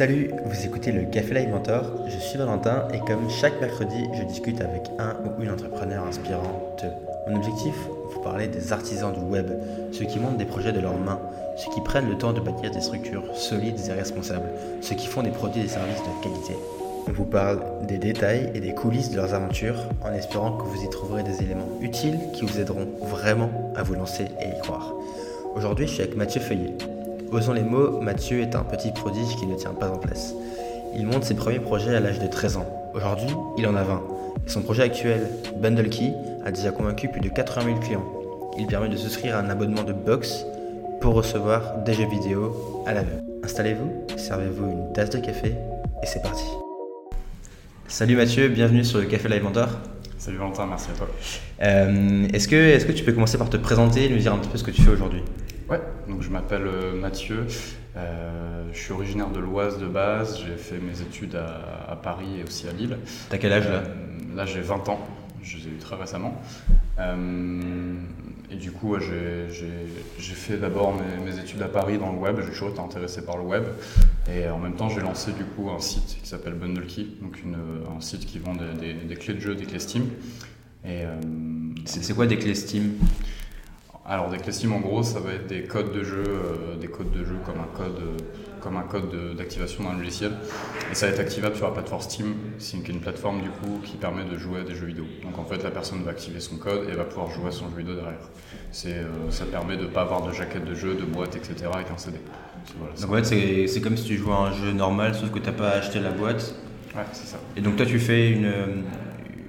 Salut, vous écoutez le Café Live Mentor, je suis Valentin et comme chaque mercredi, je discute avec un ou une entrepreneur inspirante. Mon objectif Vous parler des artisans du web, ceux qui montent des projets de leurs mains, ceux qui prennent le temps de bâtir des structures solides et responsables, ceux qui font des produits et des services de qualité. On vous parle des détails et des coulisses de leurs aventures en espérant que vous y trouverez des éléments utiles qui vous aideront vraiment à vous lancer et y croire. Aujourd'hui, je suis avec Mathieu Feuillet. Osons les mots, Mathieu est un petit prodige qui ne tient pas en place. Il monte ses premiers projets à l'âge de 13 ans. Aujourd'hui, il en a 20. Et son projet actuel, Bundle Key, a déjà convaincu plus de 80 000 clients. Il permet de souscrire à un abonnement de box pour recevoir des jeux vidéo à l'aveugle. Installez-vous, servez-vous une tasse de café et c'est parti. Salut Mathieu, bienvenue sur le Café Live Mentor. Salut Valentin, merci à toi. Euh, est-ce, que, est-ce que tu peux commencer par te présenter et nous dire un petit peu ce que tu fais aujourd'hui? Ouais, donc je m'appelle euh, Mathieu, euh, je suis originaire de l'Oise de base, j'ai fait mes études à, Paris et aussi à Lille. T'as quel âge là? Euh, Là j'ai 20 ans, je les ai eu très récemment. et du coup j'ai fait d'abord mes, études à Paris dans le web, j'ai toujours été intéressé par le web. Et en même temps j'ai lancé du coup un site qui s'appelle BundleKey, donc une, un site qui vend des, des, clés de jeu, des clés Steam. Et, c'est quoi des clés Steam? Alors des clés SIM en gros ça va être des codes de jeu, euh, des codes de jeu comme un code, euh, comme un code d'activation d'un logiciel. Et ça va être activable sur la plateforme Steam, c'est une, plateforme du coup qui permet de jouer à des jeux vidéo. Donc en fait la personne va activer son code et va pouvoir jouer à son jeu vidéo derrière. C'est, euh, ça permet de ne pas avoir de jaquette de jeu, de boîte, etc. avec un CD. donc en fait c'est, c'est comme si tu jouais à un jeu normal sauf que tu n'as pas acheté la boîte. Ouais c'est ça. Et donc toi tu fais une,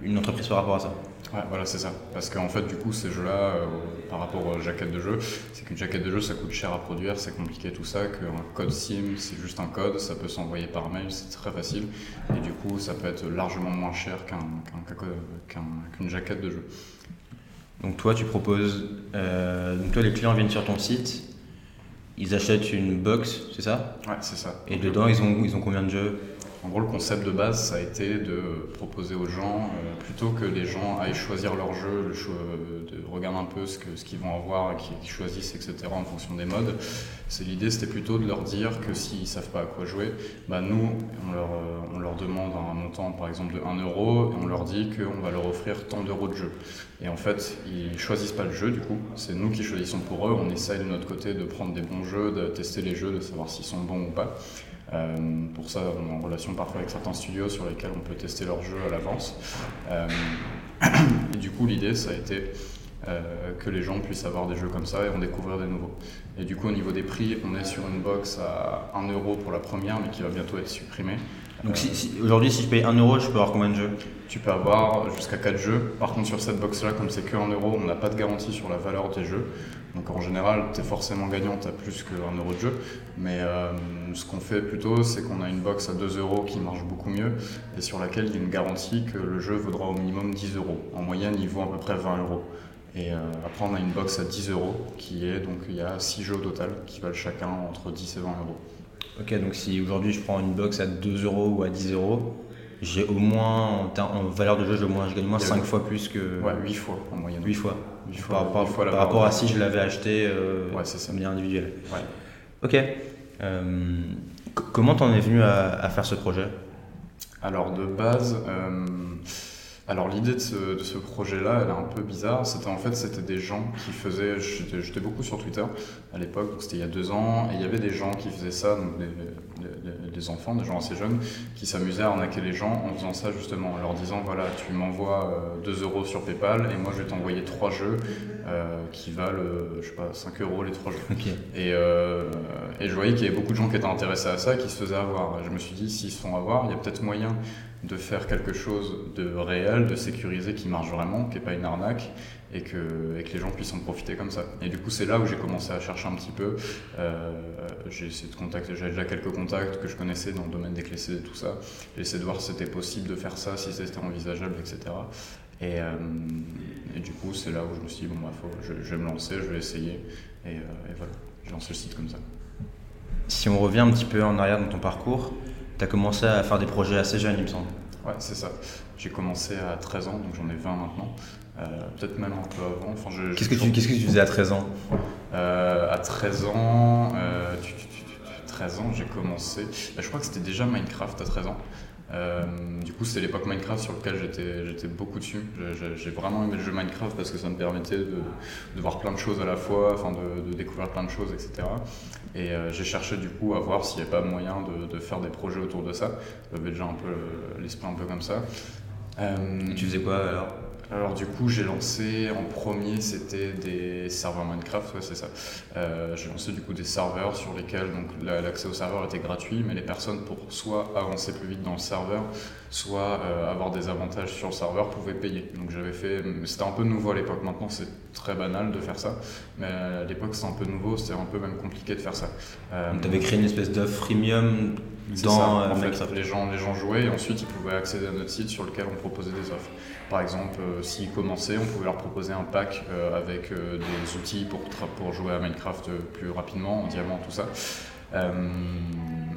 une entreprise par rapport à ça Ouais, voilà, c'est ça. Parce qu'en fait, du coup, ces jeux-là, euh, par rapport aux jaquettes de jeu, c'est qu'une jaquette de jeu, ça coûte cher à produire, c'est compliqué tout ça, qu'un code SIM, c'est juste un code, ça peut s'envoyer par mail, c'est très facile, et du coup, ça peut être largement moins cher qu'une jaquette de jeu. Donc toi, tu proposes, euh, donc toi, les clients viennent sur ton site, ils achètent une box, c'est ça? Ouais, c'est ça. Et dedans, ils ont, ils ont combien de jeux? En gros, le concept de base, ça a été de proposer aux gens, euh, plutôt que les gens aillent choisir leur jeu, de regarder un peu ce qu'ils vont avoir qu'ils choisissent, etc., en fonction des modes. C'est l'idée, c'était plutôt de leur dire que s'ils ne savent pas à quoi jouer, bah nous, on leur, euh, on leur demande un montant, par exemple, de 1 euro, et on leur dit qu'on va leur offrir tant d'euros de jeu. Et en fait, ils choisissent pas le jeu, du coup, c'est nous qui choisissons pour eux. On essaye de notre côté de prendre des bons jeux, de tester les jeux, de savoir s'ils sont bons ou pas. Euh, pour ça, on est en relation parfois avec certains studios sur lesquels on peut tester leurs jeux à l'avance. Euh, et du coup, l'idée, ça a été euh, que les gens puissent avoir des jeux comme ça et en découvrir des nouveaux. Et du coup, au niveau des prix, on est sur une box à 1 euro pour la première, mais qui va bientôt être supprimée. Donc si, aujourd'hui, si je paye 1 euro, je peux avoir combien de jeux? Tu peux avoir jusqu'à 4 jeux. Par contre, sur cette box-là, comme c'est que 1 euro, on n'a pas de garantie sur la valeur des jeux. Donc en général, tu es forcément gagnant, tu as plus que 1 euro de jeu. Mais euh, ce qu'on fait plutôt, c'est qu'on a une box à 2 euros qui marche beaucoup mieux et sur laquelle il y a une garantie que le jeu vaudra au minimum 10 euros. En moyenne, il vaut à peu près 20 euros. Et euh, après, on a une box à 10 euros qui est, donc il y a 6 jeux au total qui valent chacun entre 10 et 20 euros. Ok, donc si aujourd'hui je prends une box à 2 euros ou à 10 euros, j'ai au moins, en, valeur de jeu, au moins, je gagne au moins 5 fois plus que. Ouais, 8 fois en moyenne. 8 fois. 8 fois par, par, rapport à si je l'avais acheté euh, ouais, c'est manière individuelle. Ouais. Ok. Euh, comment t'en es venu à, faire ce projet? Alors de base, euh, alors l'idée de ce, projet-là, elle est un peu bizarre. C'était en fait, c'était des gens qui faisaient. J'étais beaucoup sur Twitter à l'époque, c'était il y a deux ans, et il y avait des gens qui faisaient ça, donc des, enfants, des gens assez jeunes, qui s'amusaient à arnaquer les gens en faisant ça justement, en leur disant voilà, tu m'envoies 2 euh, euros sur PayPal et moi je vais t'envoyer trois jeux euh, qui valent, euh, je sais pas, 5 euros les trois jeux. Et, et je voyais qu'il y avait beaucoup de gens qui étaient intéressés à ça, qui se faisaient avoir. Je me suis dit, s'ils se font avoir, il y a peut-être moyen de faire quelque chose de réel, de sécurisé, qui marche vraiment, qui n'est pas une arnaque, et que, les gens puissent en profiter comme ça. Et du coup, c'est là où j'ai commencé à chercher un petit peu. Euh, j'ai essayé de contacter, j'avais déjà quelques contacts que je connaissais dans le domaine des clés et tout ça. J'ai essayé de voir si c'était possible de faire ça, si c'était envisageable, etc. Et, euh, et, du coup, c'est là où je me suis dit, bon, bah, faut, je, vais me lancer, je vais essayer. Euh, et voilà, j'ai lancé le site comme ça. Si on revient un petit peu en arrière dans ton parcours, tu as commencé à faire des projets assez jeunes, il me semble. Ouais, c'est ça. J'ai commencé à 13 ans, donc j'en ai 20 maintenant. Euh, peut-être même un peu avant. Enfin, qu'est-ce, que tu, qu'est-ce que tu faisais à 13 ans? Euh, À 13 ans, euh, 13 ans, j'ai commencé. Bah, je crois que c'était déjà Minecraft à 13 ans. Euh, du coup, c'était l'époque Minecraft sur lequel j'étais beaucoup dessus. J'ai vraiment aimé le jeu Minecraft parce que ça me permettait de, voir plein de choses à la fois, enfin de, découvrir plein de choses, etc. Et euh, j'ai cherché du coup à voir s'il n'y avait pas moyen de, faire des projets autour de ça. J'avais déjà un peu l'esprit un peu comme ça. Euh, tu faisais quoi alors? Alors du coup, j'ai lancé en premier, c'était des serveurs Minecraft, c'est ça. Euh, j'ai lancé du coup des serveurs sur lesquels l'accès au serveur était gratuit, mais les personnes pour soit avancer plus vite dans le serveur, soit euh, avoir des avantages sur le serveur pouvaient payer. Donc j'avais fait, c'était un peu nouveau à l'époque. Maintenant c'est très banal de faire ça, mais à l'époque c'était un peu nouveau, c'était un peu même compliqué de faire ça. Euh, tu avais créé une espèce d'offre freemium dans en fait, les gens, les gens jouaient et ensuite ils pouvaient accéder à notre site sur lequel on proposait des offres. Par exemple, euh, s'ils commençaient, on pouvait leur proposer un pack euh, avec euh, des outils pour, pour jouer à Minecraft plus rapidement, en diamant, tout ça.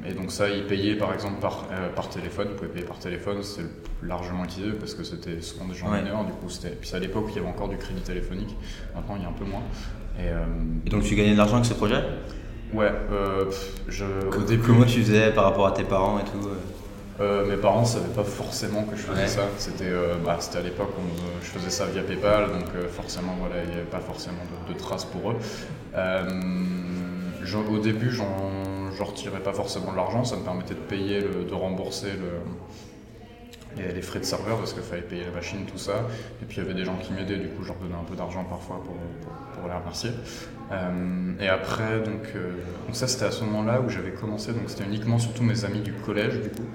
Et donc ça, ils payaient par exemple par, par téléphone, ils pouvaient payer par téléphone, c'est largement utilisé parce que c'était souvent des gens mineurs, du coup c'était... Puis à l'époque, il y avait encore du crédit téléphonique, maintenant il y a un peu moins. Et, donc tu gagnais de l'argent avec ce projet? Ouais, je, au début... Comment tu faisais par rapport à tes parents et tout euh, mes parents ne savaient pas forcément que je faisais ça. C'était euh, bah, à l'époque où je faisais ça via PayPal, donc euh, forcément voilà, il n'y avait pas forcément de, traces pour eux. au début, j'en retirais pas forcément de l'argent, ça me permettait de payer, de rembourser le, les, frais de serveur parce qu'il fallait payer la machine, tout ça. Et puis il y avait des gens qui m'aidaient, du coup je leur donnais un peu d'argent parfois pour, pour, les remercier. et après, donc, donc ça c'était à ce moment-là où j'avais commencé, donc c'était uniquement surtout mes amis du collège du coup.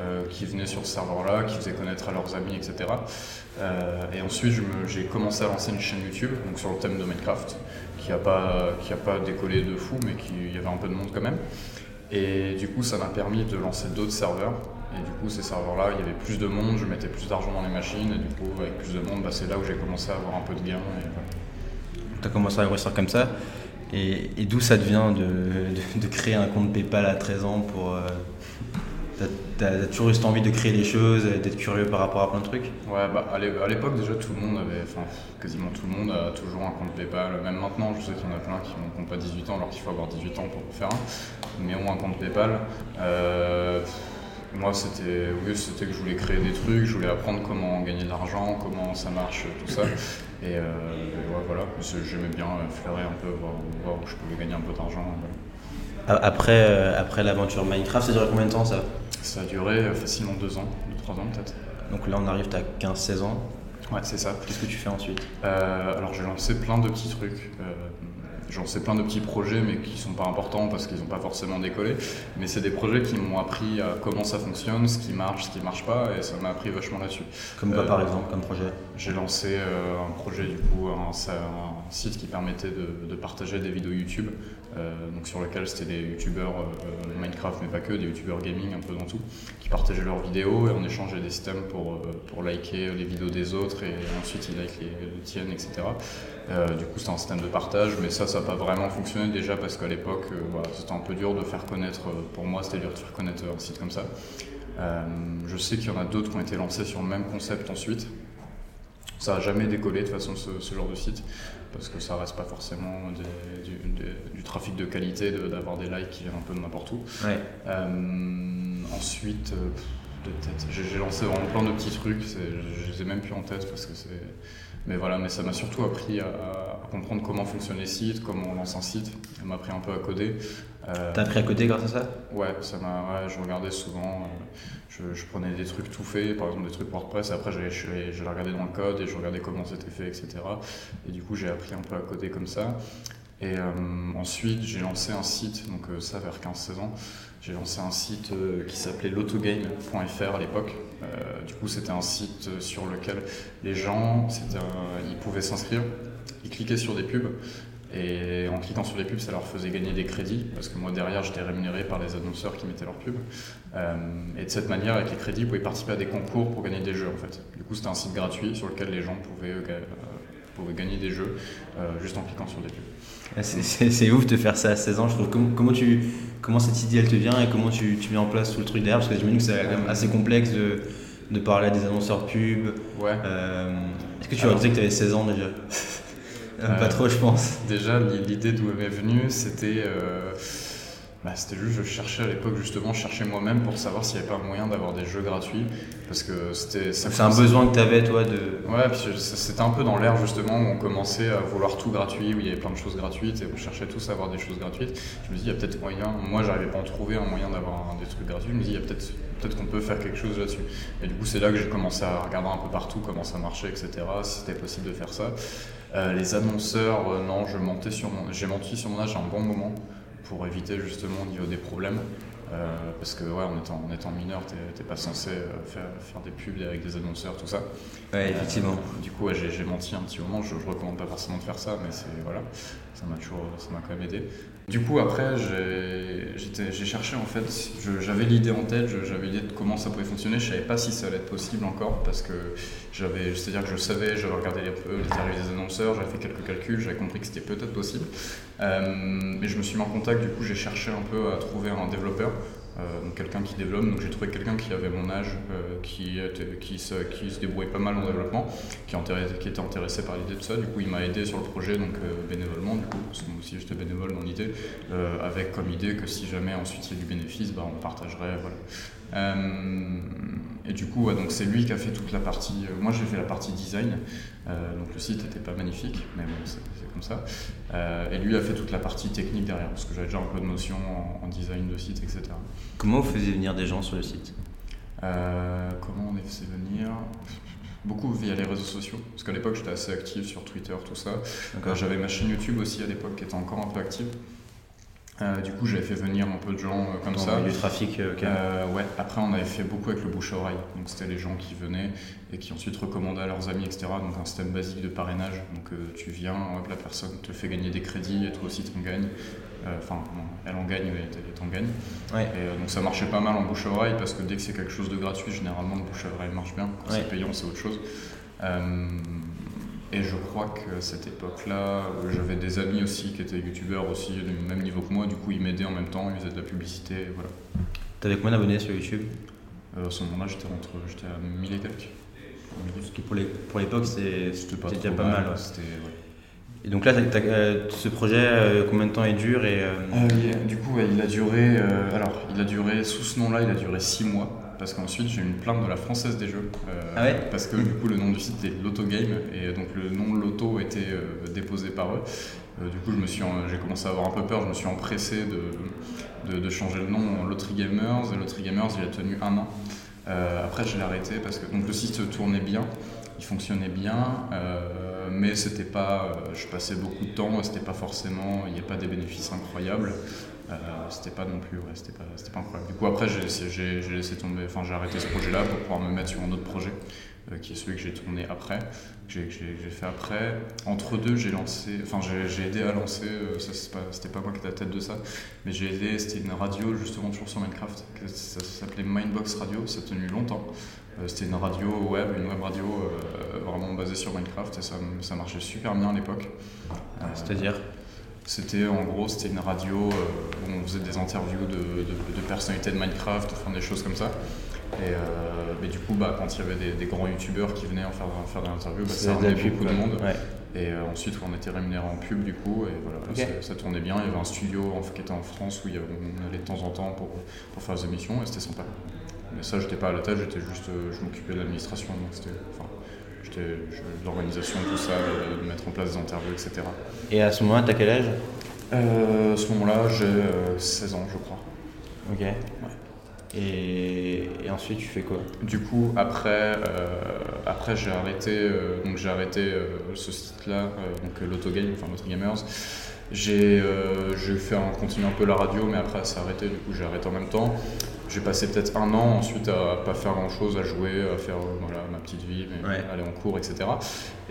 Euh, qui venaient sur ce serveur-là, qui faisaient connaître à leurs amis, etc. Euh, et ensuite, j'ai commencé à lancer une chaîne YouTube donc sur le thème de Minecraft, qui n'a pas, pas décollé de fou, mais qui y avait un peu de monde quand même. Et du coup, ça m'a permis de lancer d'autres serveurs. Et du coup, ces serveurs-là, il y avait plus de monde, je mettais plus d'argent dans les machines, et du coup, avec plus de monde, bah, c'est là où j'ai commencé à avoir un peu de gains. Tu as commencé à grossir comme ça. Et, d'où ça devient de, de, créer un compte PayPal à 13 ans pour, euh, T'as toujours eu cette envie de créer des choses, d'être curieux par rapport à plein de trucs? Ouais, bah, à l'époque déjà tout le monde avait, enfin quasiment tout le monde a toujours un compte PayPal. Même maintenant, je sais qu'il y en a plein qui n'ont pas 18 ans alors qu'il faut avoir 18 ans pour faire un, mais ont un compte PayPal. Euh, moi, c'était oui, c'était que je voulais créer des trucs, je voulais apprendre comment gagner de l'argent, comment ça marche, tout ça. Et, euh, ouais, voilà, j'aimais bien fleurer un peu, voir, où je pouvais gagner un peu d'argent. Après, euh, après l'aventure Minecraft, ça a duré combien de temps ça? Ça a duré euh, facilement deux ans, deux, trois ans peut-être. Donc là, on arrive, à 15-16 ans? Ouais, c'est ça. Qu'est-ce que tu fais ensuite? Euh, Alors, j'ai lancé plein de petits trucs. J'en sais plein de petits projets, mais qui sont pas importants parce qu'ils n'ont pas forcément décollé. Mais c'est des projets qui m'ont appris à comment ça fonctionne, ce qui marche, ce qui marche pas, et ça m'a appris vachement là-dessus. Comme quoi, par exemple, comme projet? J'ai lancé un projet, du coup, un, site qui permettait de, partager des vidéos YouTube euh, donc sur lequel c'était des youtubeurs euh, Minecraft, mais pas que, des youtubeurs gaming un peu dans tout, qui partageaient leurs vidéos et on échangeait des systèmes pour, euh, pour liker les vidéos des autres et ensuite ils like les, tiennes, etc. du coup, c'était un système de partage, mais ça, ça n'a pas vraiment fonctionné déjà parce qu'à l'époque, c'était un peu dur de faire connaître, pour moi, c'était dur de faire connaître un site comme ça. je sais qu'il y en a d'autres qui ont été lancés sur le même concept ensuite. Ça n'a jamais décollé de toute façon ce, ce, genre de site parce que ça reste pas forcément du, trafic de qualité d'avoir des likes qui viennent un peu de n'importe où. Euh, ensuite, euh, de tête, j'ai lancé vraiment plein de petits trucs, je les ai même plus en tête parce que c'est. Mais voilà, mais ça m'a surtout appris à, comprendre comment fonctionnent les sites, comment on lance un site. Ça m'a appris un peu à coder. Euh, T'as appris à coder grâce à ça? Ouais, ça m'a. Ouais, je regardais souvent je, prenais des trucs tout faits, par exemple des trucs WordPress, et après je, je, les regardais dans le code et je regardais comment c'était fait, etc. Et du coup j'ai appris un peu à coder comme ça. Et euh, ensuite j'ai lancé un site, donc euh, ça vers 15-16 ans, j'ai lancé un site euh, qui s'appelait l'autogame.fr à l'époque. Du coup c'était un site sur lequel les gens, ils pouvaient s'inscrire, ils cliquaient sur des pubs et en cliquant sur les pubs, ça leur faisait gagner des crédits, parce que moi derrière, j'étais rémunéré par les annonceurs qui mettaient leurs pubs. Euh, et de cette manière, avec les crédits, vous pouvez participer à des concours pour gagner des jeux en fait. Du coup, c'était un site gratuit sur lequel les gens pouvaient, euh, pouvaient gagner des jeux euh, juste en cliquant sur des pubs. Ah, c'est ouf de faire ça à 16 ans. Je trouve. Comment, tu, comment cette idée elle te vient et comment tu, tu mets en place tout le truc derrière? Parce que j'imagine que c'est quand même assez complexe de, de parler à des annonceurs de pubs. Ouais. Est-ce que tu leur disais que tu avais 16 ans déjà? Pas trop, je pense. Déjà, l'idée d'où elle m'est venue, c'était. Euh, bah, C'était juste, je cherchais à l'époque justement, je cherchais moi-même pour savoir s'il n'y avait pas moyen d'avoir des jeux gratuits. Parce que c'était. C'est un besoin que tu avais toi de. Ouais, puis c'était un peu dans l'air justement où on commençait à vouloir tout gratuit, où il y avait plein de choses gratuites et on cherchait tous à avoir des choses gratuites. Je me dis, il y a peut-être moyen, moi j'arrivais pas à en trouver un moyen d'avoir des trucs gratuits, je me dis, il y a peut-être peut-être qu'on peut faire quelque chose là-dessus. Et du coup, c'est là que j'ai commencé à regarder un peu partout comment ça marchait, etc., si c'était possible de faire ça. Euh, les annonceurs, euh, non, je mentais sur j'ai menti sur mon âge un bon moment pour éviter justement au niveau des problèmes. Euh, parce que ouais, en étant, en étant mineur, t'es pas censé faire, faire, des pubs avec des annonceurs, tout ça. Ouais, effectivement. du coup, j'ai menti un petit moment. Je, je recommande pas forcément de faire ça, mais c'est voilà, ça m'a toujours, ça m'a quand même aidé. Du coup, après, j'ai cherché en fait, j'avais l'idée en tête, j'avais l'idée de comment ça pouvait fonctionner. Je savais pas si ça allait être possible encore parce que j'avais, c'est-à-dire que je savais, j'avais regardé les, les arrivées des annonceurs, j'avais fait quelques calculs, j'avais compris que c'était peut-être possible. Euh, mais je me suis mis en contact, du coup, j'ai cherché un peu à trouver un développeur euh, donc quelqu'un qui développe. Donc j'ai trouvé quelqu'un qui avait mon âge, euh, qui, qui, se, qui se débrouillait pas mal en développement, qui, était intéressé par l'idée de ça. Du coup, il m'a aidé sur le projet, donc euh, bénévolement, du coup, parce que moi aussi j'étais bénévole dans l'idée, avec comme idée que si jamais ensuite il y a du bénéfice, bah, on partagerait. Voilà. Et du coup, donc c'est lui qui a fait toute la partie. moi, j'ai fait la partie design. donc le site n'était pas magnifique, mais bon, c'est comme ça. et lui a fait toute la partie technique derrière, parce que j'avais déjà un peu de notion en, en design de site, etc. Comment vous faisiez venir des gens sur le site? Euh, Comment on les faisait venir? Beaucoup via les réseaux sociaux, parce qu'à l'époque j'étais assez actif sur Twitter, tout ça. Euh, j'avais ma chaîne YouTube aussi à l'époque qui était encore un peu active. Euh, du coup, j'avais fait venir un peu de gens comme ça. Du trafic, ouais. Après, on avait fait beaucoup avec le bouche à oreille. Donc, c'était les gens qui venaient et qui ensuite recommandaient à leurs amis, etc. Donc, un système basique de parrainage. Donc, tu viens, la personne te fait gagner des crédits et toi aussi, tu en gagnes. Euh, enfin, elle en gagne et t'en gagne. Ouais. Et, euh, donc ça marchait pas mal en bouche à oreille parce que dès que c'est quelque chose de gratuit, généralement le bouche à oreille marche bien. Quand c'est payant, c'est autre chose. Euh, et je crois que cette époque-là, j'avais des amis aussi qui étaient youtubeurs aussi du même niveau que moi, du coup ils m'aidaient en même temps, ils faisaient de la publicité, voilà. T'avais combien d'abonnés sur YouTube? À ce moment-là, j'étais entre, j'étais à 1000 et quelques. Ce qui pour l'époque, c'était pas déjà pas mal. Et donc là, euh, ce projet, euh, combien de temps il dure et, euh, Du coup, il a duré. alors, il a duré sous ce nom-là, il a duré 6 mois. Parce qu'ensuite, j'ai eu une plainte de la Française des Jeux. ah ouais Parce que du coup, le nom du site était Lotto Game et donc le nom Lotto était déposé par eux. du coup, je me suis, j'ai commencé à avoir un peu peur. Je me suis empressé de, de, de changer le nom en Lottery Gamers. Et Lottery Gamers, il a tenu un an. après, je l'ai arrêté parce que donc le site tournait bien, il fonctionnait bien mais c'était pas, euh, je passais beaucoup de temps, c'était pas forcément, il n'y a pas des bénéfices incroyables. Euh, c'était pas non plus, ouais, c'était pas, pas, incroyable. Du coup, après, j'ai laissé tomber, enfin, j'ai arrêté ce projet-là pour pouvoir me mettre sur un autre projet, euh, qui est celui que j'ai tourné après, que j'ai fait après. Entre deux, j'ai lancé, enfin, j'ai aidé à lancer, ça c'était pas moi qui étais à la tête de ça, mais j'ai aidé, c'était une radio justement toujours sur Minecraft, ça s'appelait Mindbox Radio, ça a tenu longtemps. Euh, c'était une radio web, une web radio euh, vraiment basée sur Minecraft et ça, ça marchait super bien à l'époque. Euh, c'est-à-dire? C'était en gros c'était une radio où on faisait des interviews de, de, personnalités de Minecraft, enfin des choses comme ça. Et mais du coup, bah, quand il y avait des, grands youtubeurs qui venaient en faire, faire des interviews, bah, ça ramenait beaucoup de monde. Et ensuite, on était rémunéré en pub du coup, et voilà, ça, tournait bien. Il y avait un studio qui était en France où on allait de temps en temps pour, pour faire des émissions et c'était sympa. Mais ça, j'étais pas à la tête, j'étais juste, euh, je m'occupais de l'administration, donc c'était, enfin, l'organisation, tout ça, de, mettre en place des interviews, etc. Et à ce moment-là, t'as quel âge? Euh, À ce moment-là, j'ai 16 euh, ans, je crois. Ok. Et, et, ensuite, tu fais quoi? Du coup, après, après j'ai arrêté, donc j'ai arrêté ce site-là, donc l'autogame, enfin Gamers. J'ai fait un, continuer un peu la radio, mais après, ça a arrêté, du coup, j'ai arrêté en même temps. J'ai passé peut-être un an ensuite à pas faire grand chose, à jouer, à faire voilà, ma petite vie, aller en cours, etc.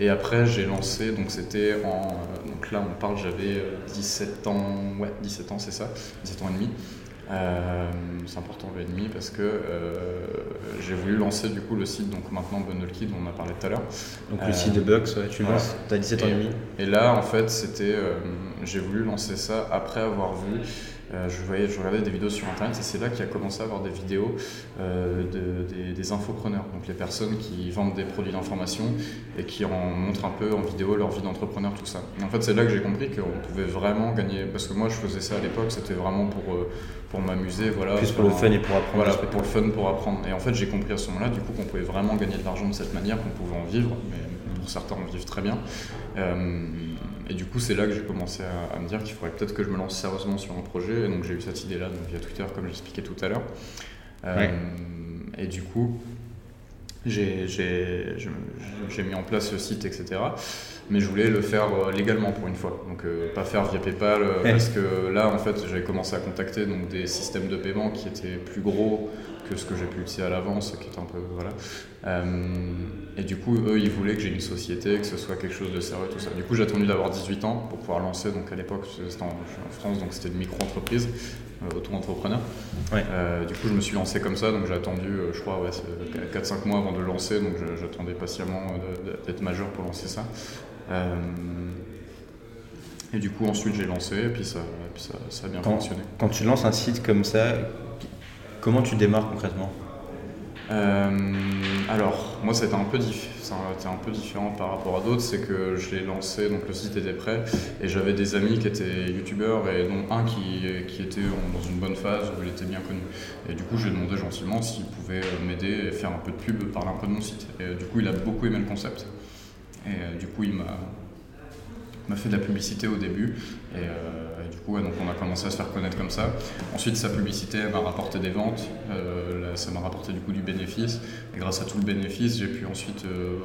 Et après, j'ai lancé, donc c'était en. Donc là, on parle, j'avais 17 euh, ans, ouais, 17 ans, c'est ça, 17 ans et demi. Euh, c'est important le et demi parce que euh, j'ai voulu lancer du coup le site donc maintenant Bundle Kid on en a parlé tout à l'heure donc le site de Bucks ouais, tu lances t'as 17 ans et demi et là en fait c'était j'ai voulu lancer ça après avoir vu je, voyais, je regardais des vidéos sur internet et c'est là qu'il a commencé à avoir des vidéos de, des, infopreneurs, donc les personnes qui vendent des produits d'information et qui en montrent un peu en vidéo leur vie d'entrepreneur, tout ça. Et en fait, c'est là que j'ai compris qu'on pouvait vraiment gagner, parce que moi je faisais ça à l'époque, c'était vraiment pour, pour m'amuser. Voilà, Plus pour le fun et pour apprendre. Voilà, pour le fun, pour apprendre. Et en fait, j'ai compris à ce moment-là, du coup, qu'on pouvait vraiment gagner de l'argent de cette manière, qu'on pouvait en vivre, mais pour certains, on vivent très bien. Euh, et du coup, c'est là que j'ai commencé à, me dire qu'il faudrait peut-être que je me lance sérieusement sur un projet. Et donc, j'ai eu cette idée-là via Twitter, comme j'expliquais tout à l'heure. Euh, et du coup, j'ai mis en place le site, etc. Mais je voulais le faire euh, légalement pour une fois. Donc, pas faire via PayPal. Parce que là, en fait, j'avais commencé à contacter donc, des systèmes de paiement qui étaient plus gros que ce que j'ai pu utiliser à l'avance, qui est un peu. Voilà. Euh, et du coup, eux, ils voulaient que j'ai une société, que ce soit quelque chose de sérieux, tout ça. Du coup, j'ai attendu d'avoir 18 ans pour pouvoir lancer. Donc, à l'époque, c'était en, France, donc c'était une micro-entreprise, euh, auto-entrepreneur. Euh, du coup, je me suis lancé comme ça. Donc, j'ai attendu, je crois, ouais, 4-5 mois avant de le lancer. Donc, j'attendais patiemment d'être majeur pour lancer ça. et du coup, ensuite, j'ai lancé, et puis ça, ça, a bien fonctionné. Quand tu lances un site comme ça, Comment tu démarres concrètement? Euh, alors, moi, c'était un, peu un peu différent par rapport à d'autres. C'est que je l'ai lancé, donc le site était prêt, et j'avais des amis qui étaient youtubeurs, et dont un qui, était dans une bonne phase où il était bien connu. Et du coup, je lui ai demandé gentiment s'il pouvait m'aider et faire un peu de pub, parler un peu de mon site. Et du coup, il a beaucoup aimé le concept. Et euh, du coup, il m'a fait de la publicité au début. Et, euh, du coup, donc on a commencé à se faire connaître comme ça. Ensuite, sa publicité m'a rapporté des ventes, euh, ça m'a rapporté du coup du bénéfice. Et grâce à tout le bénéfice, j'ai pu ensuite euh,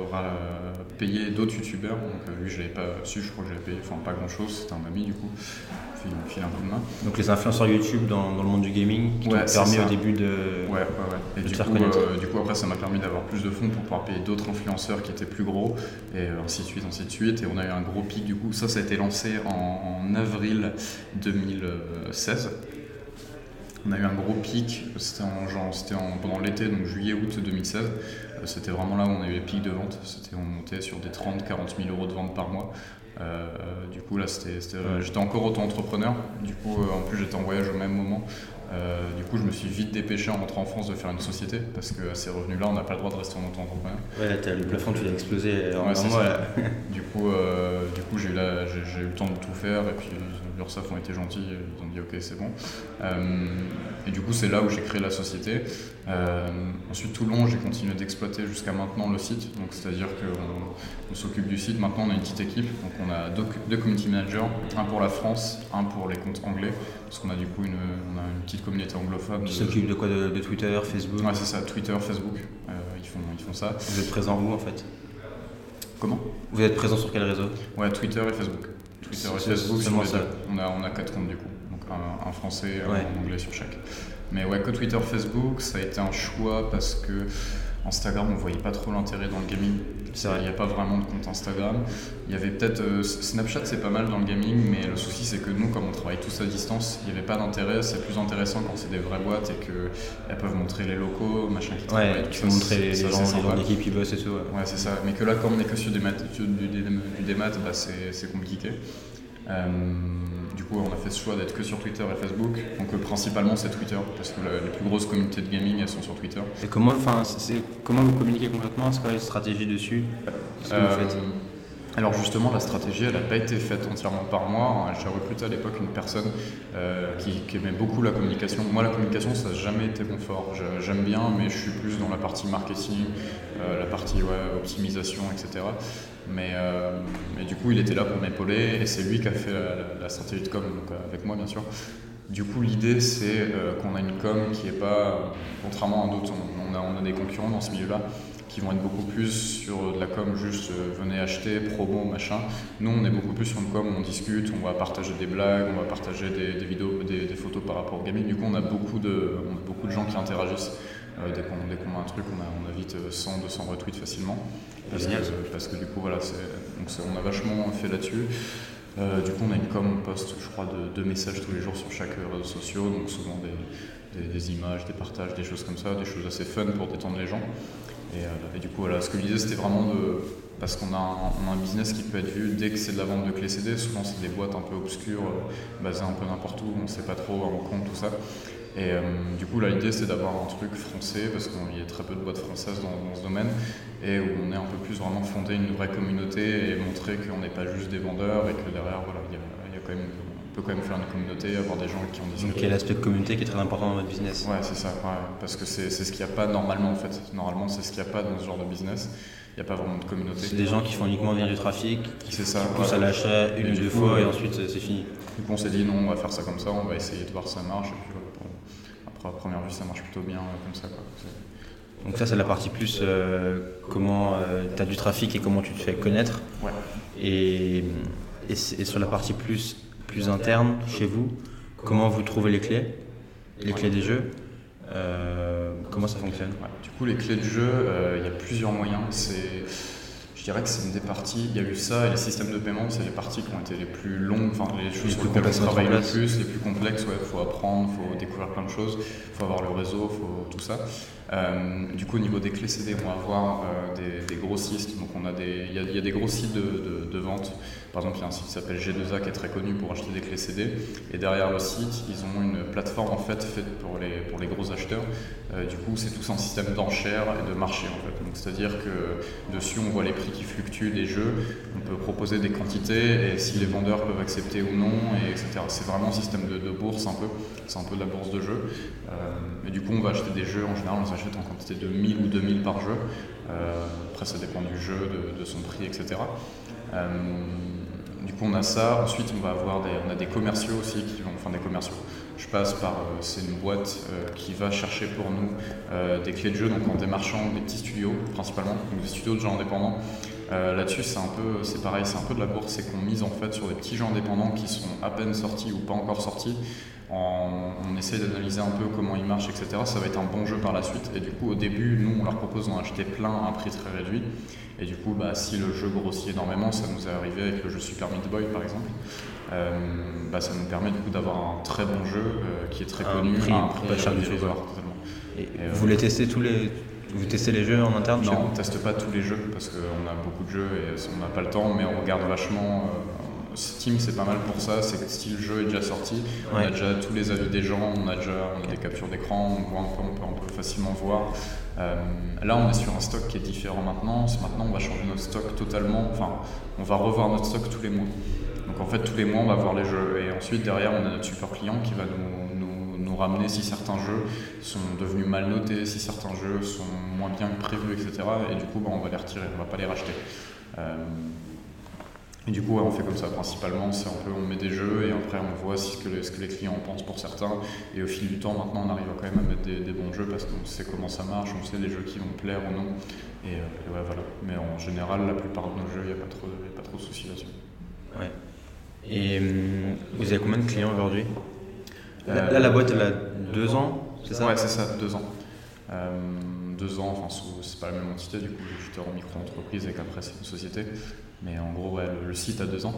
payer d'autres youtubeurs. Donc lui, je l'avais pas su, je crois que j'avais payé, enfin pas grand chose, c'était un ami du coup file un coup de main. Donc les influenceurs YouTube dans, dans le monde du gaming qui t'ont permis au début de, ouais, ouais, ouais. Et du, coup, euh, du coup, après, ça m'a permis d'avoir plus de fonds pour pouvoir payer d'autres influenceurs qui étaient plus gros, et ainsi de suite, ainsi de suite. Et on a eu un gros pic, du coup, ça, ça a été lancé en, avril 2016. On a eu un gros pic, c'était en, genre, c'était en, pendant l'été, donc juillet-août 2016. Euh, c'était vraiment là où on a eu les pics de vente. C'était, on montait sur des 30-40 000 euros de vente par mois. Euh, du coup, là, c'était, j'étais encore auto-entrepreneur. Du coup, euh, en plus, j'étais en voyage au même moment. Euh, du coup, je me suis vite dépêché en rentrant en France de faire une société parce que ces revenus-là, on n'a pas le droit de rester en auto-entrepreneur. Ouais, le plafond, tu l'as explosé en du coup, du coup j'ai, eu j'ai, eu le temps de tout faire et puis l'URSSAF ont été gentils, ils ont dit ok, c'est bon. Et du coup, c'est là où j'ai créé la société. ensuite, tout le long, j'ai continué d'exploiter jusqu'à maintenant le site. Donc, c'est-à-dire qu'on on s'occupe du site. Maintenant, on a une petite équipe. Donc, on a deux, community managers, un pour la France, un pour les comptes anglais, parce qu'on a du coup une, on a une petite communauté anglophone. Qui s'occupe de quoi de, Twitter, Facebook Ouais, c'est ça, Twitter, Facebook, euh, ils, font, ils font ça. Vous êtes présent où en fait? Comment? Vous êtes présent sur quel réseau? Ouais, Twitter et Facebook. Twitter et Facebook, ça. On a, on a quatre comptes du coup, un, français, un anglais sur chaque. Mais ouais, que Twitter, Facebook, ça a été un choix parce que Instagram, on voyait pas trop l'intérêt dans le gaming. Il n'y a pas vraiment de compte Instagram. Il y avait peut-être euh, Snapchat, c'est pas mal dans le gaming, mais le souci c'est que nous, comme on travaille tous à distance, il n'y avait pas d'intérêt. C'est plus intéressant quand c'est des vraies boîtes et qu'elles peuvent montrer les locaux, machin qui. Ouais, tu peux montrer les, gens, les qui bossent et tout. Ouais, c'est ça. Mais que là, quand on est que sur du, démat, du, bah, c'est compliqué. Euh, du coup, on a fait ce choix d'être que sur Twitter et Facebook. Donc, euh, principalement, c'est Twitter, parce que les plus grosses communautés de gaming, elles sont sur Twitter. Et comment, enfin, comment vous communiquez concrètement Est-ce qu'il y a une stratégie dessus que vous faites? Alors justement, la stratégie, elle n'a pas été faite entièrement par moi. J'ai recruté à l'époque une personne euh, qui, aimait beaucoup la communication. Moi, la communication, ça n'a jamais été mon fort. J'aime bien, mais je suis plus dans la partie marketing, euh, la partie optimisation, etc. Euh, mais, du coup, il était là pour m'épauler et c'est lui qui a fait la, stratégie de com, donc avec moi, bien sûr. Du coup, l'idée, c'est qu'on a une com qui n'est pas, contrairement à d'autres, on, on, a, des concurrents dans ce milieu-là qui vont être beaucoup plus sur de la com juste euh, venez acheter, promo, machin. Nous, on est beaucoup plus sur une com on discute, on va partager des blagues, on va partager des, vidéos, des, photos par rapport au gaming. Du coup, on a beaucoup de, beaucoup de gens qui interagissent. Euh, dès qu'on qu a un truc, on a, on a vite 100, 200 retweets facilement. Parce, que, parce que du coup, voilà, donc on a vachement fait là-dessus. du coup, on a une com, on poste, je crois, de, deux messages tous les jours sur chaque réseau social, donc souvent des, des, images, des partages, des choses comme ça, des choses assez fun pour détendre les gens. Et, du coup, voilà, ce que je disais, c'était vraiment de. Parce qu'on a, un business qui peut être vu dès que c'est de la vente de clés CD. Souvent, c'est des boîtes un peu obscures, basées un peu n'importe où, on ne sait pas trop en compte tout ça. Et euh, du coup, l'idée, c'est d'avoir un truc français, parce qu'il y a très peu de boîtes françaises dans, ce domaine, et où on est un peu plus vraiment fondé une vraie communauté et montrer qu'on n'est pas juste des vendeurs et que derrière, voilà, il y a, quand même, peut quand même faire une communauté, avoir des gens qui ont des Donc il y a l'aspect de communauté qui est très important dans votre business. Ouais, c'est ça, parce que c'est ce qu'il n'y a pas normalement en fait. Normalement, c'est ce qu'il n'y a pas dans ce genre de business. Il n'y a pas vraiment de communauté. C'est des gens qui font uniquement venir du trafic, qui, ça, qui poussent à l'achat une ou deux fois et ensuite c'est fini. Du coup, on s'est dit non, on va faire ça comme ça, on va essayer de voir si ça marche. Et puis, à première vue, ça marche plutôt bien euh, comme ça. Donc ça, c'est la partie plus euh, comment euh, tu as du trafic et comment tu te fais connaître. Ouais. Et, et, sur la partie plus, plus interne, chez vous, comment vous trouvez les clés, les clés des jeux Comment ça fonctionne? Du coup, les clés de jeu, il y a plusieurs moyens. C'est je dirais que c'est une des parties. Il y a eu ça et les systèmes de paiement, c'est les parties qui ont été les plus longues, enfin les choses sur lesquelles on travaille le plus, les plus complexes. Il faut apprendre, il faut découvrir plein de choses, il faut avoir le réseau, il faut tout ça. Euh, du coup, au niveau des clés CD, on va avoir euh, des, grossistes. Donc, on a des, il y, a, des gros sites de, vente. Par exemple, il y a un site qui s'appelle G2A qui est très connu pour acheter des clés CD. Et derrière le site, ils ont une plateforme en fait faite pour les, pour les gros acheteurs. Euh, du coup, c'est tout un système d'enchères et de marché en fait. c'est-à-dire que dessus, on voit les prix qui fluctuent des jeux. On peut proposer des quantités et si les vendeurs peuvent accepter ou non, et etc. C'est vraiment un système de, bourse un peu. C'est un peu de la bourse de jeu. et du coup, on va acheter des jeux en général. On en quantité de 1000 ou 2000 par jeu. Euh, après, ça dépend du jeu, de, son prix, etc. Euh, du coup, on a ça. Ensuite, on va avoir des, a des commerciaux aussi qui vont, enfin des commerciaux. Je passe par, euh, c'est une boîte qui va chercher pour nous des clés de jeu, donc en démarchant des petits studios principalement, donc des studios de gens indépendants. Là-dessus, c'est un peu, c'est pareil, c'est un peu de la bourse, c'est qu'on mise en fait sur des petits gens indépendants qui sont à peine sortis ou pas encore sortis, on essaie d'analyser un peu comment ils marchent, etc. Ça va être un bon jeu par la suite. Et du coup, au début, nous, on leur propose d'en acheter plein à un prix très réduit. Et du coup, bah, si le jeu grossit énormément, ça nous est arrivé avec le jeu Super Meat Boy, par exemple. Euh, bah, ça nous permet du coup d'avoir un très bon jeu euh, qui est très connu, prix, un prix pas cher du tout. Et euh, vous les testez tous les vous testez les jeux en interne Non, on ne teste pas tous les jeux parce qu'on a beaucoup de jeux et on n'a pas le temps, mais on regarde vachement Steam c'est pas mal pour ça, c'est que si le jeu est déjà sorti, on a déjà tous les avis des gens, on a déjà des captures d'écran, on, voit un peu, on, peut, facilement voir. Euh, là on est sur un stock qui est différent maintenant, maintenant on va changer notre stock totalement, enfin on va revoir notre stock tous les mois. Donc en fait tous les mois on va voir les jeux. Et ensuite derrière on a notre support client qui va nous, nous, ramener si certains jeux sont devenus mal notés, si certains jeux sont moins bien que prévu, etc. Et du coup bah, on va les retirer, on va pas les racheter. Euh, et du coup, on fait comme ça principalement, c'est un peu, on met des jeux et après on voit ce que, les, ce que les clients en pensent pour certains. Et au fil du temps, maintenant, on arrive quand même à mettre des, bons jeux parce qu'on sait comment ça marche, on sait les jeux qui vont plaire ou non. Et, euh, voilà. Mais en général, la plupart de nos jeux, il n'y a, pas trop, pas trop de soucis là-dessus. Ouais. Et hum, vous avez combien de clients aujourd'hui? Là, la boîte, elle a deux ans, c'est ça Ouais, c'est ça, deux ans. Euh, deux ans, enfin, c'est pas la même entité, du coup, j'étais en micro-entreprise et qu'après, c'est une société. Mais en gros, le, site a deux ans.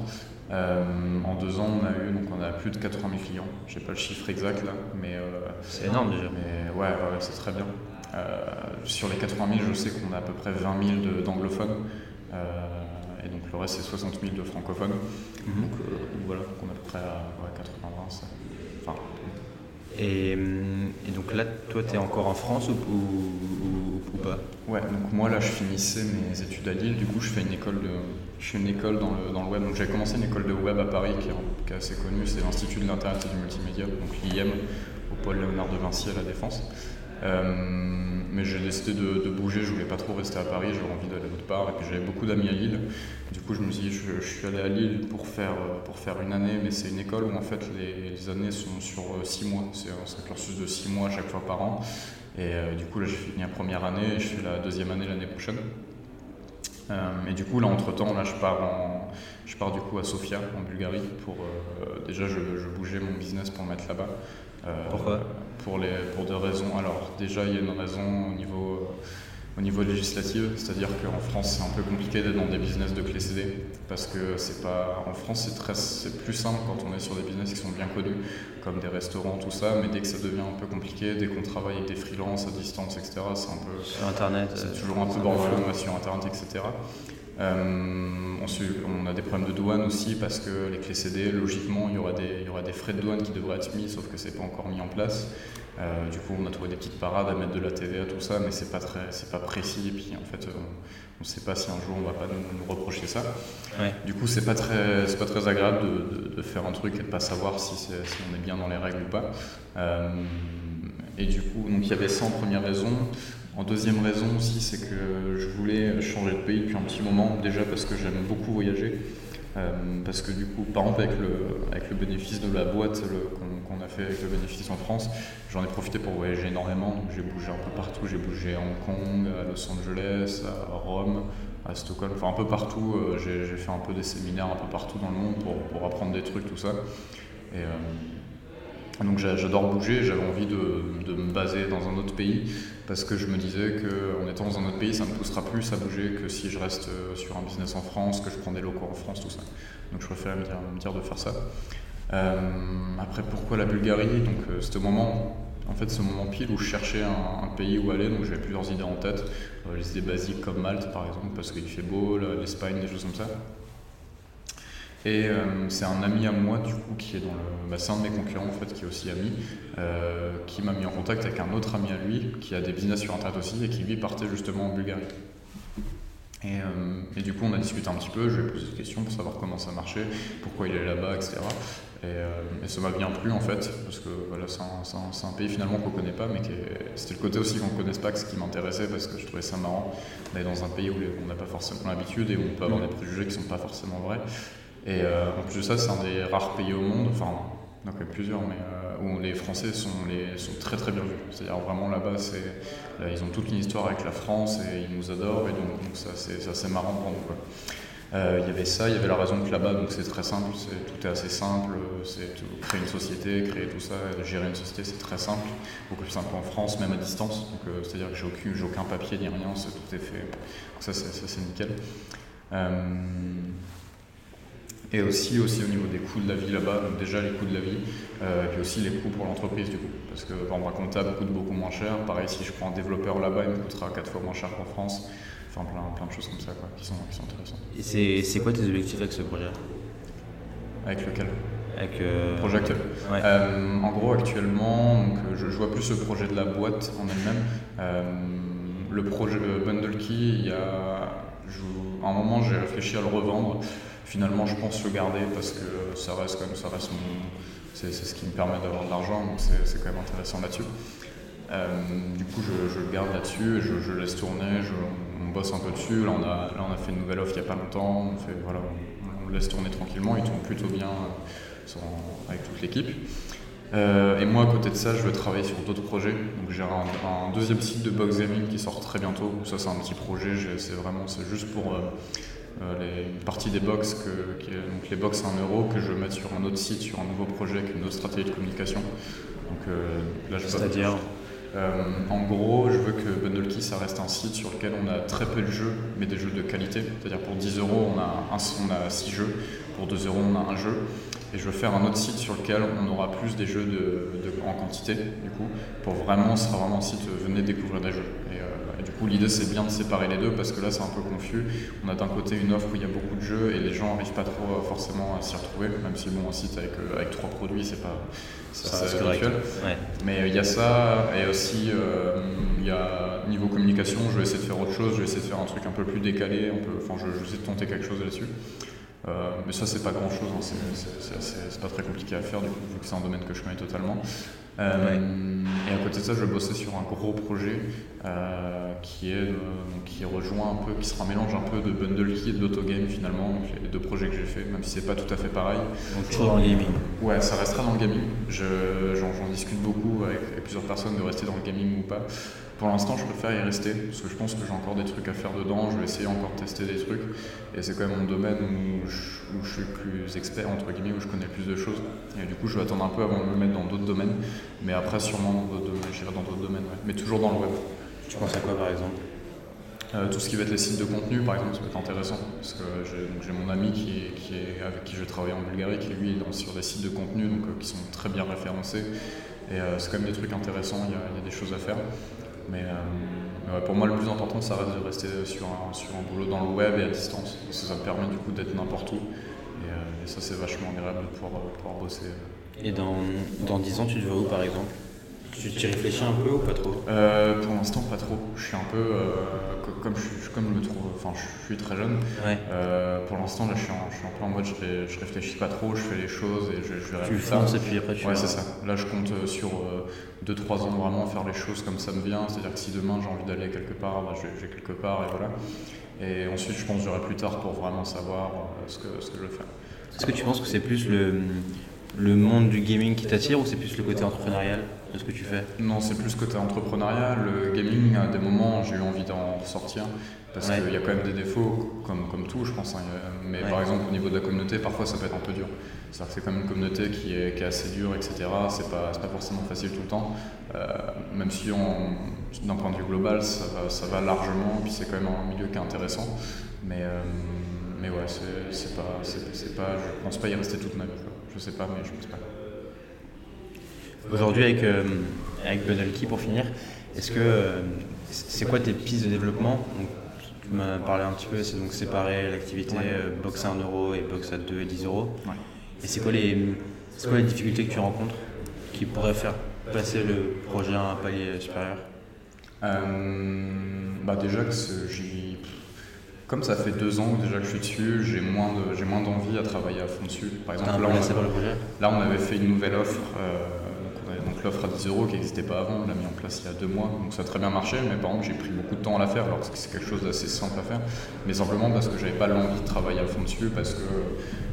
Euh, en deux ans, on a eu donc on a plus de 80 000 clients. Je n'ai pas le chiffre exact là, mais euh, c'est énorme déjà. Mais ouais, ouais, c'est très bien. Euh, sur les 80 000, je sais qu'on a à peu près 20 000 d'anglophones. et donc le reste, c'est 60 000 de francophones. Mhm. donc, voilà, on est à peu près à 80-20. Enfin, et, donc là, toi, tu es encore en France ou, pas? Ouais, donc moi là, je finissais mes études à Lille. Du coup, je fais une école de, je fais une école dans le, dans le web. Donc j'ai commencé une école de web à Paris qui est, assez connue. C'est l'Institut de l'Internet et du Multimédia, donc l'IM, au pôle Léonard de Vinci à la Défense. Euh, mais j'ai décidé de, bouger, je voulais pas trop rester à Paris, j'avais envie d'aller autre part, et puis j'avais beaucoup d'amis à Lille. Du coup, je me suis dit, je, suis allé à Lille pour faire, pour faire une année, mais c'est une école où en fait les, années sont sur euh, six mois. C'est un cursus de six mois chaque fois par an. Et euh, du coup, là, j'ai fini la première année et je fais la deuxième année l'année prochaine. et du coup, là, entre-temps, là, je pars, en, je pars du coup à Sofia, en Bulgarie, pour... déjà, je, je, bougeais mon business pour mettre là-bas. Pourquoi pour, les, pour deux raisons. Alors déjà, il y a une raison au niveau, au niveau législatif, c'est-à-dire qu'en France c'est un peu compliqué d'être dans des business de clé CD parce que c'est pas en France c'est très c'est plus simple quand on est sur des business qui sont bien connus comme des restaurants tout ça, mais dès que ça devient un peu compliqué, dès qu'on travaille avec des freelances à distance etc, c'est un peu sur internet, c'est euh, toujours un peu bordel sur internet etc. Euh, on, a des problèmes de douane aussi parce que les clés CD, logiquement, il y aura des, il y aura des frais de douane qui devraient être mis, sauf que c'est pas encore mis en place. Euh, du coup, on a trouvé des petites parades à mettre de la TVA, tout ça, mais c'est pas très, c'est pas précis. Et puis, en fait, euh, on ne sait pas si un jour on va pas nous, reprocher ça. Du coup, c'est pas très, c'est pas très agréable de, faire un truc et de pas savoir si, si, on est bien dans les règles ou pas. Euh, et du coup, donc il y avait ça en première raison. En deuxième raison aussi, c'est que je voulais changer de pays depuis un petit moment, déjà parce que j'aime beaucoup voyager. Euh, parce que du coup, par exemple, avec le, bénéfice de la boîte qu'on a fait avec le bénéfice en France, j'en ai profité pour voyager énormément. Donc j'ai bougé un peu partout. J'ai bougé à Hong Kong, à Los Angeles, à Rome, à Stockholm, enfin un peu partout. Euh, j'ai fait un peu des séminaires un peu partout dans le monde pour, apprendre des trucs, tout ça. Euh, donc j'adore bouger, j'avais envie de, me baser dans un autre pays parce que je me disais qu'en étant dans un autre pays, ça me poussera plus à bouger que si je reste euh, sur un business en France, que je prends des locaux en France, tout ça. Donc je préfère me dire, de faire ça. Euh, après, pourquoi la Bulgarie? Donc euh, c'était moment, en fait, ce moment pile où je cherchais un, pays où aller, donc j'avais plusieurs idées en tête, les idées basiques comme Malte par exemple, parce qu'il fait beau, l'Espagne, des choses comme ça. Et euh, c'est un ami à moi, du coup, qui est dans le. Bah, c'est un de mes concurrents, en fait, qui est aussi ami, euh, qui m'a mis en contact avec un autre ami à lui, qui a des business sur Internet aussi, et qui lui partait justement en Bulgarie. Et, euh, et, du coup, on a discuté un petit peu, je lui ai posé des questions pour savoir comment ça marchait, pourquoi il est là-bas, etc. Et, ça m'a bien plu en fait, parce que voilà, c'est un, un, pays finalement qu'on ne connaît pas, mais c'était le côté aussi qu'on ne connaisse pas que ce qui m'intéressait, parce que je trouvais ça marrant d'aller dans un pays où on n'a pas forcément l'habitude et où on peut avoir des préjugés qui ne sont pas forcément vrais. Et euh, en plus de ça, c'est un des rares pays au monde, enfin, il y en a plusieurs, mais euh, où les Français sont, les, sont très très bien vus. C'est-à-dire vraiment là-bas, c'est, ils ont toute une histoire avec la France et ils nous adorent, et donc, ça, c'est, assez marrant pour nous. Euh, il y avait ça, il y avait la raison que là-bas, donc c'est très simple, c'est, tout est assez simple, c'est créer une société, créer tout ça, gérer une société, c'est très simple, beaucoup plus simple en France, même à distance. Donc c'est-à-dire que j'ai aucun, j'ai aucun papier ni rien, c'est, tout est fait. Donc ça, c'est, ça, c'est nickel. Et aussi, aussi au niveau des coûts de la vie là-bas, donc déjà les coûts de la vie, euh, et puis aussi les coûts pour l'entreprise du coup. Parce que vendre un comptable coûte beaucoup moins cher. Pareil, si je prends un développeur là-bas, il me coûtera 4 fois moins cher qu'en France. Enfin, plein, plein de choses comme ça quoi, qui, sont, qui sont intéressantes. Et c'est quoi tes objectifs avec ce projet? Avec lequel? Avec euh... projet actuel. Euh, en gros, actuellement, donc, je, je, vois plus le projet de la boîte en elle-même. Le projet Bundle Key, il y a, à un moment, j'ai réfléchi à le revendre. Finalement, je pense le garder parce que ça reste comme ça reste c'est, ce qui me permet d'avoir de l'argent, donc c'est, quand même intéressant là-dessus. Euh, du coup, je, le garde là-dessus, je, je laisse tourner, on bosse un peu dessus. Là on, a, là, on a fait une nouvelle offre il n'y a pas longtemps, on, fait, voilà, on, laisse tourner tranquillement, il tourne plutôt bien euh, avec toute l'équipe. Euh, et moi, à côté de ça, je vais travailler sur d'autres projets. Donc, j'ai un, deuxième site de box gaming qui sort très bientôt. Ça, c'est un petit projet. C'est vraiment, c'est juste pour euh, les, une partie des box, que, qui donc les box à 1 euro, que je vais mettre sur un autre site, sur un nouveau projet avec une autre stratégie de communication. Donc euh, là, je C'est-à-dire euh, en gros, je veux que Bundle Key, ça reste un site sur lequel on a très peu de jeux, mais des jeux de qualité. C'est-à-dire pour 10 euros, on a, un, on a 6 jeux, pour 2 euros, on a un jeu. Et je veux faire un autre site sur lequel on aura plus des jeux de, en quantité, du coup, pour vraiment, ce sera vraiment un site, venez découvrir des jeux. Et, du coup, l'idée c'est bien de séparer les deux parce que là c'est un peu confus. On a d'un côté une offre où il y a beaucoup de jeux et les gens n'arrivent pas trop forcément à s'y retrouver, même si bon, un site avec, euh, avec trois produits c'est pas ça correct. Mais euh, il y a ça et aussi euh, il y a niveau communication, je vais essayer de faire autre chose, je vais essayer de faire un truc un peu plus décalé, enfin je, vais essayer de tenter quelque chose là-dessus. Mais ça, c'est pas grand chose, hein. c'est pas très compliqué à faire du coup, vu que c'est un domaine que je connais totalement. Euh, et à côté de ça, je bossais sur un gros projet euh, qui, est, qui rejoint un peu, qui sera un mélange un peu de bundle key et d'autogame finalement, donc les deux projets que j'ai fait, même si c'est pas tout à fait pareil. Donc toujours dans le gaming Ouais, ça restera dans le gaming. J'en discute beaucoup avec, plusieurs personnes de rester dans le gaming ou pas. Pour l'instant, je préfère y rester parce que je pense que j'ai encore des trucs à faire dedans. Je vais essayer encore de tester des trucs. Et c'est quand même mon domaine où je, suis plus expert, entre guillemets, où je connais plus de choses. Et du coup, je vais attendre un peu avant de me mettre dans d'autres domaines. Mais après, sûrement dans d'autres domaines, j'irai dans d'autres domaines. Mais toujours dans le web. Tu penses à quoi par exemple? Euh, tout ce qui va être les sites de contenu, par exemple, ça peut être intéressant. Parce que j'ai mon ami qui qui est, avec qui je travaille en Bulgarie, qui lui est sur des sites de contenu donc, qui sont très bien référencés. Et c'est quand même des trucs intéressants, il y, a, des choses à faire. Mais, pour moi, le plus important, ça reste de rester sur un, sur un boulot dans le web et à distance. Parce que ça me permet du coup d'être n'importe où. Et, ça, c'est vachement agréable de pouvoir, pouvoir bosser. Et dans, dans 10 ans, tu te vois où par exemple? Tu t'y réfléchis un peu ou pas trop? Euh, Pour l'instant, pas trop. Je suis un peu. Euh, comme, je, comme je me trouve. Enfin, je suis très jeune. Euh, pour l'instant, là, je suis, un peu en mode je, je réfléchis pas trop, je fais les choses et je, je Tu fonces et puis après tu Ouais, c'est ça. Là, je compte sur 2-3 ans vraiment faire les choses comme ça me vient. C'est-à-dire que si demain j'ai envie d'aller quelque part, bah, je vais quelque part et voilà. Et ensuite, je pense que j'aurai plus tard pour vraiment savoir ce, que, ce que je veux faire. Est-ce que tu penses que c'est plus le le monde du gaming qui t'attire ou c'est plus le côté entrepreneurial? De ce que tu fais Non, c'est plus côté entrepreneurial. Le gaming, à des moments, j'ai eu envie d'en sortir parce qu'il y a quand même des défauts, comme, comme tout, je pense. Hein. Mais par exemple, au niveau de la communauté, parfois ça peut être un peu dur. C'est-à-dire que c'est quand même une communauté qui est, qui est assez dure, etc. C'est pas, pas forcément facile tout le temps. Euh, même si, d'un point de vue global, ça va, ça va largement, puis c'est quand même un milieu qui est intéressant. Mais, euh, mais ouais, c'est pas, c'est pas, je pense pas y rester toute ma vie. Je sais pas, mais je pense pas. Aujourd'hui, avec, euh, avec Key, pour finir, est-ce que euh, c'est quoi tes pistes de développement? Tu m'as parlé un petit peu, c'est donc séparer l'activité euh, box à 1 euro et box à 2 et 10 euros. Et c'est quoi, les, quoi les difficultés que tu rencontres qui pourraient faire passer le projet à un palier supérieur? Bah Déjà que j'y comme ça fait deux ans déjà que je suis dessus, j'ai moins, de, j'ai moins d'envie à travailler à fond dessus. Par exemple, là on, avait, là on, avait fait une nouvelle offre, euh, l'offre à 10 euros qui n'existait pas avant, on l'a mis en place il y a deux mois, donc ça a très bien marché, mais par contre j'ai pris beaucoup de temps à la faire alors que c'est quelque chose d'assez simple à faire, mais simplement parce que j'avais pas l'envie de travailler à fond dessus, parce que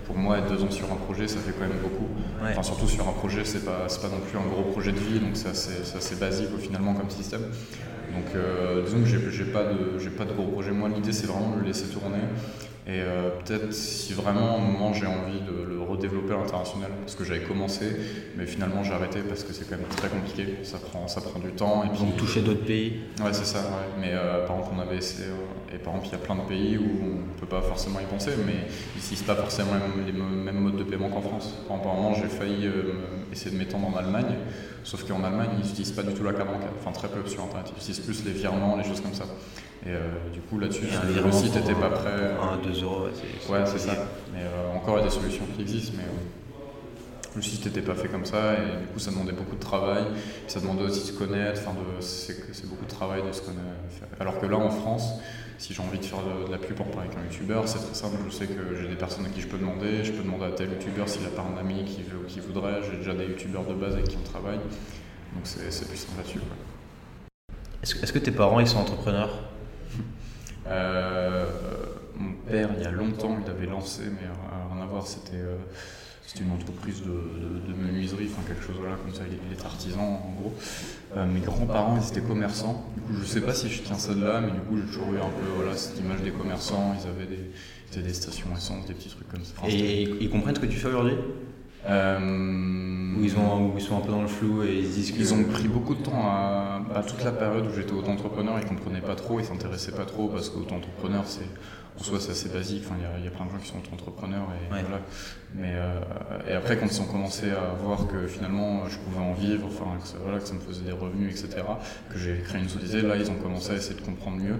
pour moi être deux ans sur un projet ça fait quand même beaucoup. Enfin surtout sur un projet c'est pas, pas non plus un gros projet de vie, donc c'est assez, basique finalement comme système. Donc euh, disons que j'ai pas, de, pas de gros projet. Moi l'idée c'est vraiment de le laisser tourner. Et euh, peut-être si vraiment à un moment j'ai envie de le redévelopper à l'international, parce que j'avais commencé, mais finalement j'ai arrêté parce que c'est quand même très compliqué, ça prend, ça prend du temps. Et puis, Donc toucher d'autres pays Ouais c'est ça, mais euh, par exemple on avait essayé, et par exemple il y a plein de pays où on ne peut pas forcément y penser, mais ici c'est pas forcément les mêmes, modes de paiement qu'en France. Par exemple, moment j'ai failli essayer de m'étendre en Allemagne, Sauf qu'en Allemagne, ils n'utilisent pas du tout la carte bancaire, enfin très peu sur Internet. Ils utilisent plus les virements, les choses comme ça. Et euh, du coup, là-dessus, le site n'était pas prêt. 1 2 euros, c'est Ouais, c'est ça. Mais euh, encore, il y a des solutions qui existent, mais euh, le site n'était pas fait comme ça. Et du coup, ça demandait beaucoup de travail. ça demandait aussi de se connaître. Enfin, c'est beaucoup de travail de se connaître. Alors que là, en France, si j'ai envie de faire de, la pub pour parler avec un youtubeur, c'est très simple. Je sais que j'ai des personnes à qui je peux demander. Je peux demander à tel youtubeur s'il n'a pas un ami qui veut ou qui voudrait. J'ai déjà des youtubeurs de base avec qui on travaille. Donc c'est plus simple là-dessus. Est-ce que tes parents ils sont entrepreneurs? euh, Mon père, il y a longtemps, il avait lancé, mais rien à voir, c'était. Euh, c'était une entreprise de, menuiserie, enfin quelque chose là, comme ça, il est artisan en gros. Euh, mes grands-parents, ils étaient commerçants. Du coup, je sais pas si je tiens ça de là, mais du coup, j'ai toujours eu un peu voilà, cette image des commerçants. Ils avaient des, des stations essence, des petits trucs comme ça. et ils comprennent ce que tu fais aujourd'hui? Euh, où, ils ont, ils sont un peu dans le flou et ils disent qu'ils ont pris beaucoup de temps à, toute la période où j'étais auto-entrepreneur, ils comprenaient pas trop, ils s'intéressaient pas trop parce qu'auto-entrepreneur, c'est en soi c'est assez basique. Enfin, il y, a plein de gens qui sont auto-entrepreneurs et voilà. Mais euh, et après, quand ils ont commencé à voir que finalement je pouvais en vivre, enfin que ça, voilà, que ça me faisait des revenus, etc., que j'ai créé une société, là ils ont commencé à essayer de comprendre mieux.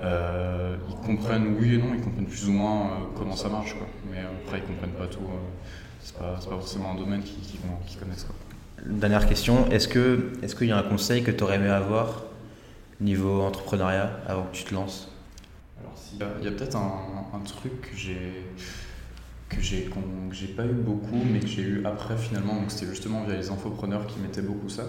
Euh, ils comprennent oui et non, ils comprennent plus ou moins comment ça marche, quoi. mais après ils comprennent pas tout c'est pas, pas forcément un domaine qu'ils connaissent. Quoi. Dernière question, est-ce qu'il est qu'il y a un conseil que tu aurais aimé avoir niveau entrepreneuriat avant que tu te lances? Alors, il y a, peut-être un, truc que j'ai que j'ai j'ai pas eu beaucoup mais que j'ai eu après finalement donc c'était justement via les infopreneurs qui mettaient beaucoup ça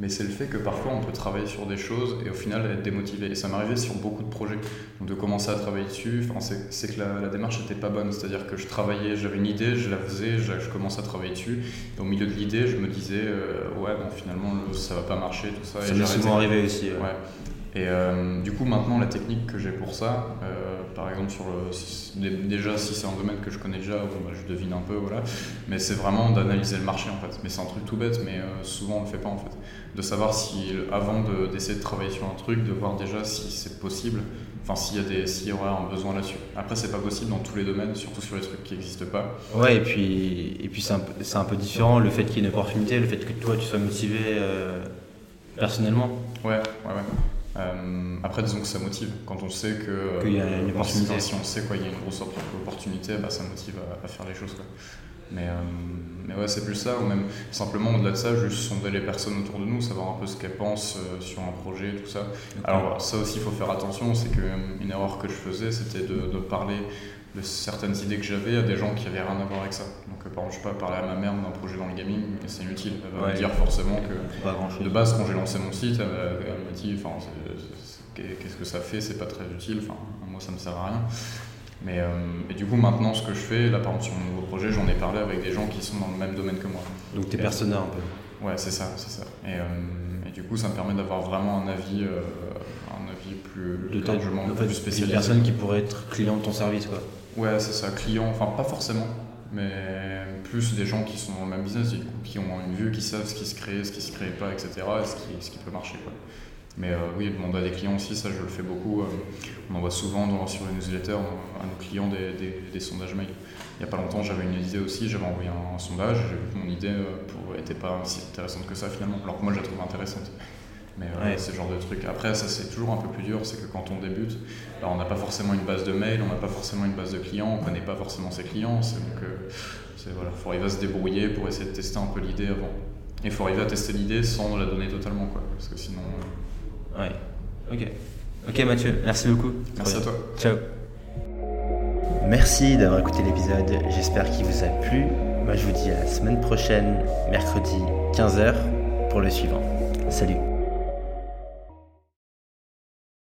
mais c'est le fait que parfois on peut travailler sur des choses et au final être démotivé. Et ça m'arrivait sur beaucoup de projets. Donc de commencer à travailler dessus, enfin, c'est que la, démarche n'était pas bonne. C'est-à-dire que je travaillais, j'avais une idée, je la faisais, je, je, commençais à travailler dessus. Et au milieu de l'idée, je me disais, euh, ouais, bon, finalement, ça va pas marcher, tout ça. Ça m'est souvent arrivé aussi. Ouais. Et euh, du coup, maintenant, la technique que j'ai pour ça, euh, par exemple, sur le, déjà, si c'est un domaine que je connais déjà, bon, bah, je devine un peu, voilà. Mais c'est vraiment d'analyser le marché, en fait. Mais c'est un truc tout bête, mais euh, souvent on le fait pas, en fait. De savoir si, avant de- d'essayer de, travailler sur un truc, de voir déjà si c'est possible, enfin, s'il y, a des- s'il y aurait un besoin là-dessus. Après, c'est pas possible dans tous les domaines, surtout sur les trucs qui n'existent pas. Ouais, et puis, et puis c'est un, peu- c'est un peu différent le fait qu'il y ait une opportunité, le fait que toi tu sois motivé personnellement. Ouais, ouais, ouais. Euh, après, disons que ça motive. Quand on sait que. euh, Qu'il y a une opportunité. Si on sait quoi, il y a une grosse opp- opportunité, bah, ça motive à, à faire les choses. Quoi. Mais, euh, mais ouais, c'est plus ça, ou même simplement au-delà de ça, juste sonder les personnes autour de nous, savoir un peu ce qu'elles pensent euh, sur un projet, tout ça. Alors, ça aussi, il faut faire attention. C'est qu'une erreur que je faisais, c'était de, de parler de certaines idées que j'avais à des gens qui avaient rien à voir avec ça. Euh, par exemple, je sais pas, parler à ma mère d'un projet dans le gaming, c'est inutile. Elle va Ouais. me dire forcément que. Pas grand chose. De base, quand j'ai lancé mon site, elle, m'a dit, qu'est-ce que ça fait, c'est pas très utile, enfin, moi ça me sert à rien. Mais euh, et du coup, maintenant, ce que je fais, là par exemple sur mon nouveau projet, j'en ai parlé avec des gens qui sont dans le même domaine que moi. Donc t'es persona un peu. Ouais, c'est ça, c'est ça. Et, euh, et du coup, ça me permet d'avoir vraiment un avis, euh, un avis plus De largement en fait, plus une spécialisé. personne qui pourrait être client de ton service quoi. Ouais, c'est ça, client, enfin pas forcément, mais plus des gens qui sont dans le même business, qui ont une vue, qui savent ce qui se crée, ce qui se crée pas, etc., et ce qui, ce qui peut marcher. Quoi. Mais euh, oui, demander à des clients aussi, ça je le fais beaucoup. euh, on envoie souvent dans, sur les newsletters à nos clients des, des- sondages mail. Il n'y a pas longtemps, j'avais une idée aussi, j'avais envoyé un, sondage, j'ai vu que mon idée euh, pour, était pas si intéressante que ça finalement, alors que moi je la trouve intéressante. Mais Ouais. c'est le genre de truc. Après, ça c'est toujours un peu plus dur, c'est que quand on débute, alors, on n'a pas forcément une base de mail, on n'a pas forcément une base de clients, on connaît pas forcément ses clients. C'est donc, euh, c'est voilà, faut arriver à se débrouiller pour essayer de tester un peu l'idée avant. Et il faut arriver à tester l'idée sans la donner totalement, quoi, parce que sinon. euh, Ouais. Ok. Ok Mathieu, merci beaucoup. Merci à toi. Ciao. Merci d'avoir écouté l'épisode. J'espère qu'il vous a plu. Moi je vous dis à la semaine prochaine, mercredi 15h, pour le suivant. Salut.